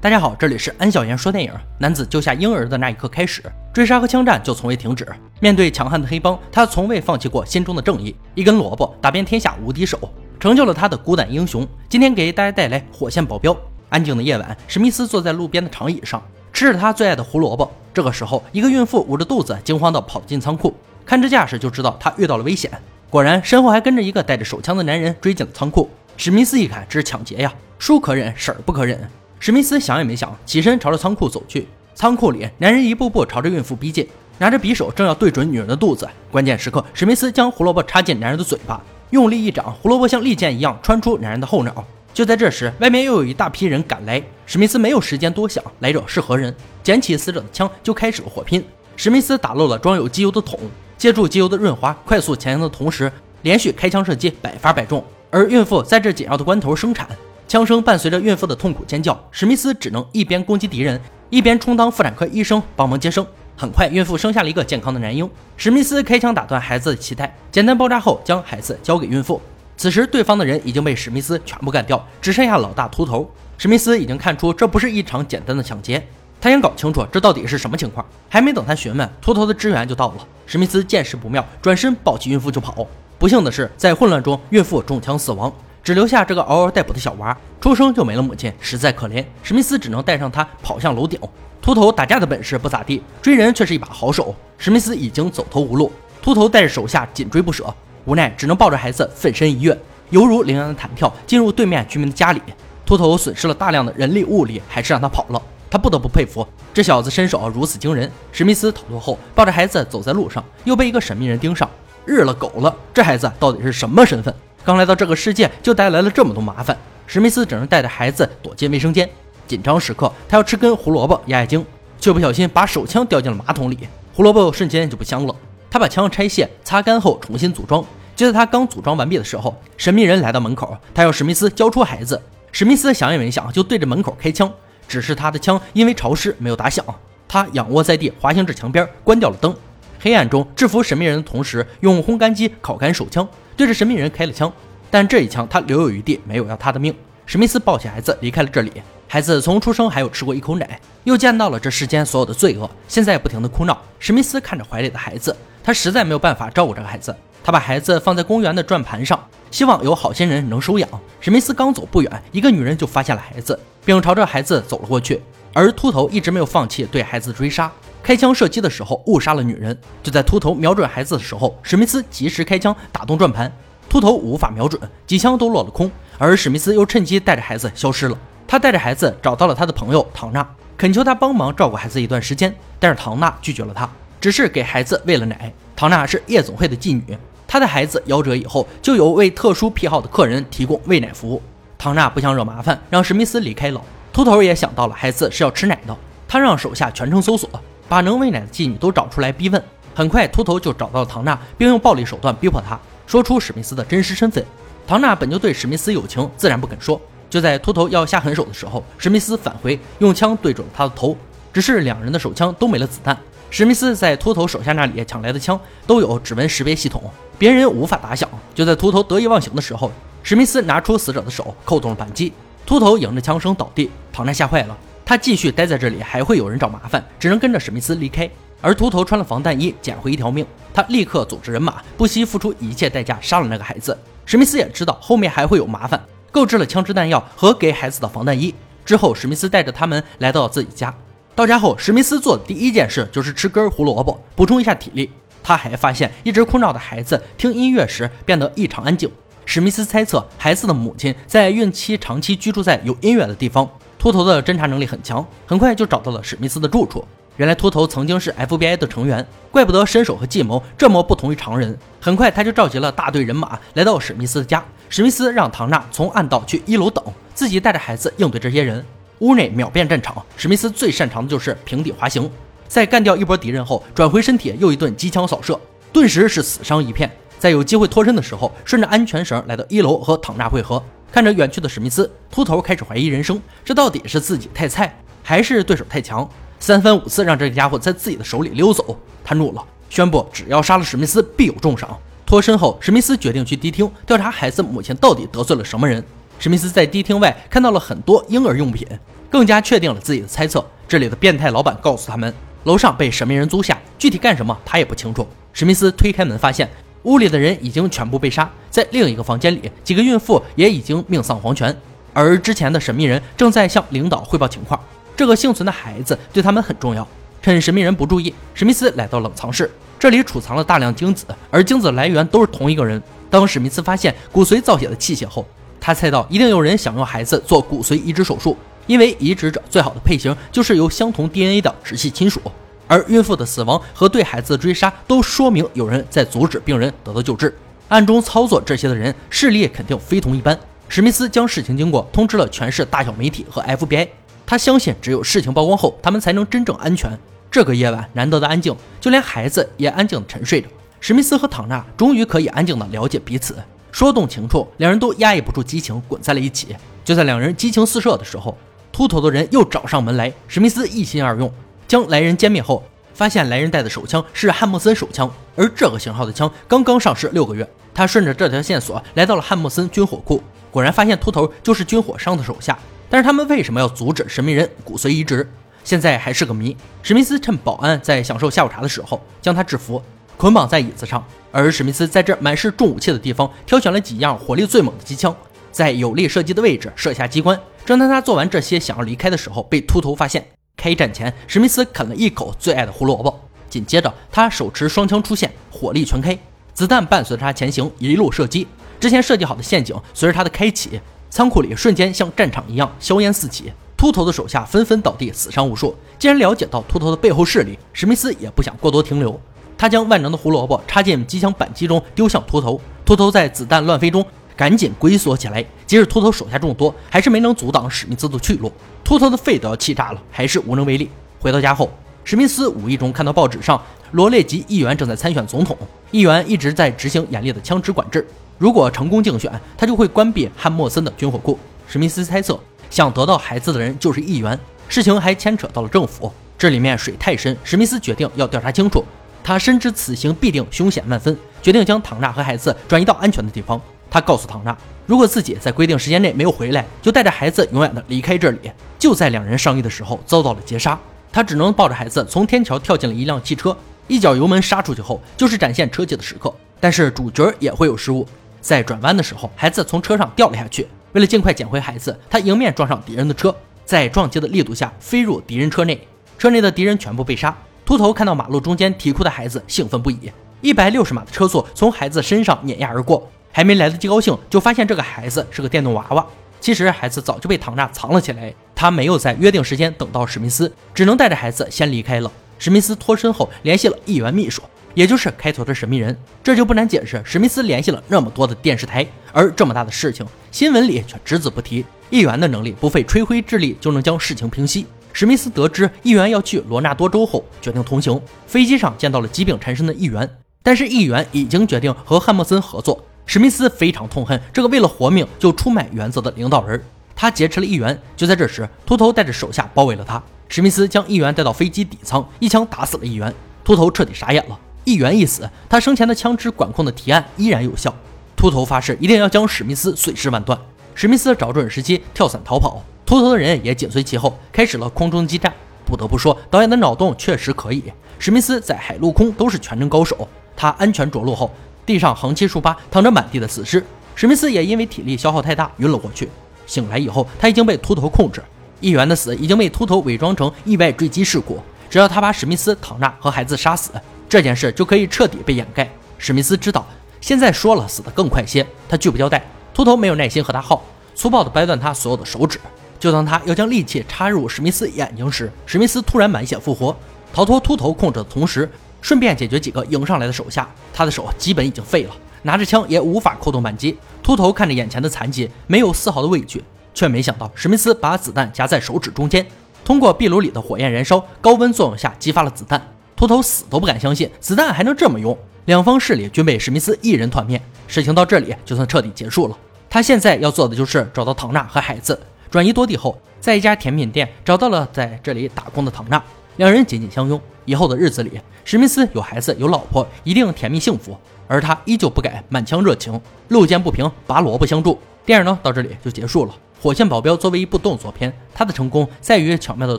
大家好，这里是安小言说电影。男子救下婴儿的那一刻开始，追杀和枪战就从未停止。面对强悍的黑帮，他从未放弃过心中的正义。一根萝卜打遍天下无敌手，成就了他的孤胆英雄。今天给大家带来火线保镖。安静的夜晚，史密斯坐在路边的长椅上，吃着他最爱的胡萝卜。这个时候，一个孕妇捂着肚子，惊慌地跑进仓库。看这架势，就知道他遇到了危险。果然，身后还跟着一个带着手枪的男人追进了仓库。史密斯一看，这是抢劫呀！叔可忍，婶儿不可忍。史密斯想也没想，起身朝着仓库走去。仓库里，男人一步步朝着孕妇逼近，拿着匕首正要对准女人的肚子。关键时刻，史密斯将胡萝卜插进男人的嘴巴，用力一掌，胡萝卜像利剑一样穿出男人的后脑。就在这时，外面又有一大批人赶来。史密斯没有时间多想，来者是何人？捡起死者的枪，就开始了火拼。史密斯打漏了装有机油的桶，借助机油的润滑，快速前行的同时，连续开枪射击，百发百中。而孕妇在这紧要的关头生产。枪声伴随着孕妇的痛苦尖叫，史密斯只能一边攻击敌人，一边充当妇产科医生帮忙接生。很快，孕妇生下了一个健康的男婴。史密斯开枪打断孩子的脐带，简单包扎后将孩子交给孕妇。此时，对方的人已经被史密斯全部干掉，只剩下老大秃头。史密斯已经看出这不是一场简单的抢劫，他想搞清楚这到底是什么情况。还没等他询问，秃头的支援就到了。史密斯见势不妙，转身抱起孕妇就跑。不幸的是，在混乱中，孕妇中枪死亡。只留下这个嗷嗷待哺的小娃，出生就没了母亲，实在可怜。史密斯只能带上他跑向楼顶。秃头打架的本事不咋地，追人却是一把好手。史密斯已经走投无路，秃头带着手下紧追不舍，无奈只能抱着孩子奋身一跃，犹如羚羊的弹跳，进入对面居民的家里。秃头损失了大量的人力物力，还是让他跑了。他不得不佩服这小子身手如此惊人。史密斯逃脱后，抱着孩子走在路上，又被一个神秘人盯上，日了狗了！这孩子到底是什么身份？刚来到这个世界就带来了这么多麻烦，史密斯只能带着孩子躲进卫生间。紧张时刻，他要吃根胡萝卜压压惊，却不小心把手枪掉进了马桶里，胡萝卜瞬间就不香了。他把枪拆卸、擦干后重新组装。就在他刚组装完毕的时候，神秘人来到门口，他要史密斯交出孩子。史密斯想也没想，就对着门口开枪。只是他的枪因为潮湿没有打响，他仰卧在地，滑行至墙边，关掉了灯。黑暗中制服神秘人的同时，用烘干机烤干手枪。对着神秘人开了枪，但这一枪他留有余地，没有要他的命。史密斯抱起孩子离开了这里。孩子从出生还有吃过一口奶，又见到了这世间所有的罪恶，现在不停的哭闹。史密斯看着怀里的孩子，他实在没有办法照顾这个孩子。他把孩子放在公园的转盘上，希望有好心人能收养。史密斯刚走不远，一个女人就发现了孩子，并朝着孩子走了过去。而秃头一直没有放弃对孩子追杀。开枪射击的时候误杀了女人，就在秃头瞄准孩子的时候，史密斯及时开枪打动转盘，秃头无法瞄准，几枪都落了空，而史密斯又趁机带着孩子消失了。他带着孩子找到了他的朋友唐娜，恳求他帮忙照顾孩子一段时间，但是唐娜拒绝了他，只是给孩子喂了奶。唐娜是夜总会的妓女，她的孩子夭折以后，就由为特殊癖好的客人提供喂奶服务。唐娜不想惹麻烦，让史密斯离开了。秃头也想到了孩子是要吃奶的，他让手下全城搜索。把能喂奶的妓女都找出来逼问，很快秃头就找到了唐娜，并用暴力手段逼迫她说出史密斯的真实身份。唐娜本就对史密斯有情，自然不肯说。就在秃头要下狠手的时候，史密斯返回，用枪对准了他的头。只是两人的手枪都没了子弹。史密斯在秃头手下那里抢来的枪都有指纹识别系统，别人无法打响。就在秃头得意忘形的时候，史密斯拿出死者的手，扣动了扳机，秃头迎着枪声倒地。唐娜吓坏了。他继续待在这里，还会有人找麻烦，只能跟着史密斯离开。而秃头穿了防弹衣，捡回一条命。他立刻组织人马，不惜付出一切代价杀了那个孩子。史密斯也知道后面还会有麻烦，购置了枪支弹药和给孩子的防弹衣。之后，史密斯带着他们来到了自己家。到家后，史密斯做的第一件事就是吃根胡萝卜，补充一下体力。他还发现一直哭闹的孩子听音乐时变得异常安静。史密斯猜测，孩子的母亲在孕期长期居住在有音乐的地方。秃头的侦查能力很强，很快就找到了史密斯的住处。原来秃头曾经是 FBI 的成员，怪不得身手和计谋这么不同于常人。很快他就召集了大队人马来到史密斯的家。史密斯让唐娜从暗道去一楼等，自己带着孩子应对这些人。屋内秒变战场，史密斯最擅长的就是平底滑行。在干掉一波敌人后，转回身体又一顿机枪扫射，顿时是死伤一片。在有机会脱身的时候，顺着安全绳来到一楼和唐娜会合。看着远去的史密斯，秃头开始怀疑人生：这到底是自己太菜，还是对手太强？三番五次让这个家伙在自己的手里溜走，他怒了，宣布只要杀了史密斯，必有重赏。脱身后，史密斯决定去迪厅调查孩子母亲到底得罪了什么人。史密斯在迪厅外看到了很多婴儿用品，更加确定了自己的猜测。这里的变态老板告诉他们，楼上被神秘人租下，具体干什么他也不清楚。史密斯推开门，发现屋里的人已经全部被杀，在另一个房间里，几个孕妇也已经命丧黄泉，而之前的神秘人正在向领导汇报情况。这个幸存的孩子对他们很重要。趁神秘人不注意，史密斯来到冷藏室，这里储藏了大量精子，而精子来源都是同一个人。当史密斯发现骨髓造血的器械后，他猜到一定有人想用孩子做骨髓移植手术，因为移植者最好的配型就是由相同 DNA 的直系亲属。而孕妇的死亡和对孩子的追杀都说明有人在阻止病人得到救治，暗中操作这些的人势力肯定非同一般。史密斯将事情经过通知了全市大小媒体和 FBI，他相信只有事情曝光后，他们才能真正安全。这个夜晚难得的安静，就连孩子也安静的沉睡着。史密斯和唐娜终于可以安静的了解彼此。说动情处，两人都压抑不住激情，滚在了一起。就在两人激情四射的时候，秃头的人又找上门来。史密斯一心二用，将来人歼灭后，发现来人带的手枪是汉默森手枪，而这个型号的枪刚刚上市六个月。他顺着这条线索来到了汉默森军火库，果然发现秃头就是军火商的手下。但是他们为什么要阻止神秘人骨髓移植？现在还是个谜。史密斯趁保安在享受下午茶的时候，将他制服。捆绑在椅子上，而史密斯在这满是重武器的地方挑选了几样火力最猛的机枪，在有力射击的位置设下机关。正当他做完这些，想要离开的时候，被秃头发现。开战前，史密斯啃了一口最爱的胡萝卜，紧接着他手持双枪出现，火力全开，子弹伴随着他前行，一路射击。之前设计好的陷阱随着他的开启，仓库里瞬间像战场一样硝烟四起，秃头的手下纷纷倒地，死伤无数。既然了解到秃头的背后势力，史密斯也不想过多停留。他将万能的胡萝卜插进机枪扳机中，丢向秃头。秃头在子弹乱飞中赶紧龟缩起来。即使秃头手下众多，还是没能阻挡史密斯的去路。秃头的肺都要气炸了，还是无能为力。回到家后，史密斯无意中看到报纸上，罗列吉议员正在参选总统。议员一直在执行严厉的枪支管制，如果成功竞选，他就会关闭汉默森的军火库。史密斯猜测，想得到孩子的人就是议员。事情还牵扯到了政府，这里面水太深。史密斯决定要调查清楚。他深知此行必定凶险万分，决定将唐娜和孩子转移到安全的地方。他告诉唐娜，如果自己在规定时间内没有回来，就带着孩子永远的离开这里。就在两人商议的时候，遭到了劫杀。他只能抱着孩子从天桥跳进了一辆汽车，一脚油门杀出去后，就是展现车技的时刻。但是主角也会有失误，在转弯的时候，孩子从车上掉了下去。为了尽快捡回孩子，他迎面撞上敌人的车，在撞击的力度下飞入敌人车内，车内的敌人全部被杀。秃头看到马路中间啼哭的孩子，兴奋不已。一百六十码的车速从孩子身上碾压而过，还没来得及高兴，就发现这个孩子是个电动娃娃。其实孩子早就被唐娜藏了起来，他没有在约定时间等到史密斯，只能带着孩子先离开了。史密斯脱身后联系了议员秘书，也就是开头的神秘人。这就不难解释，史密斯联系了那么多的电视台，而这么大的事情，新闻里却只字不提。议员的能力不费吹灰之力就能将事情平息。史密斯得知议员要去罗纳多州后，决定同行。飞机上见到了疾病缠身的议员，但是议员已经决定和汉默森合作。史密斯非常痛恨这个为了活命就出卖原则的领导人，他劫持了议员。就在这时，秃头带着手下包围了他。史密斯将议员带到飞机底舱，一枪打死了议员。秃头彻底傻眼了。议员一死，他生前的枪支管控的提案依然有效。秃头发誓一定要将史密斯碎尸万段。史密斯找准时机跳伞逃跑。秃头的人也紧随其后，开始了空中激战。不得不说，导演的脑洞确实可以。史密斯在海陆空都是全能高手。他安全着陆后，地上横七竖八躺着满地的死尸。史密斯也因为体力消耗太大晕了过去。醒来以后，他已经被秃头控制。议员的死已经被秃头伪装成意外坠机事故。只要他把史密斯、唐娜和孩子杀死，这件事就可以彻底被掩盖。史密斯知道，现在说了死得更快些。他拒不交代。秃头没有耐心和他耗，粗暴地掰断他所有的手指。就当他要将利器插入史密斯眼睛时，史密斯突然满血复活，逃脱秃头控制的同时，顺便解决几个迎上来的手下。他的手基本已经废了，拿着枪也无法扣动扳机。秃头看着眼前的残疾，没有丝毫的畏惧，却没想到史密斯把子弹夹在手指中间，通过壁炉里的火焰燃烧，高温作用下激发了子弹。秃头死都不敢相信子弹还能这么用。两方势力均被史密斯一人团灭，事情到这里就算彻底结束了。他现在要做的就是找到唐娜和孩子。转移多地后，在一家甜品店找到了在这里打工的唐娜，两人紧紧相拥。以后的日子里，史密斯有孩子有老婆，一定甜蜜幸福。而他依旧不改满腔热情，路见不平拔萝卜相助。电影呢到这里就结束了。《火线保镖》作为一部动作片，它的成功在于巧妙的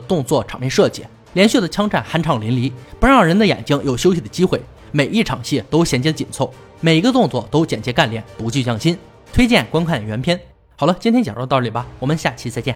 动作场面设计，连续的枪战酣畅淋漓，不让人的眼睛有休息的机会。每一场戏都衔接紧凑，每一个动作都简洁干练，不计匠心。推荐观看原片。好了，今天讲到这里吧，我们下期再见。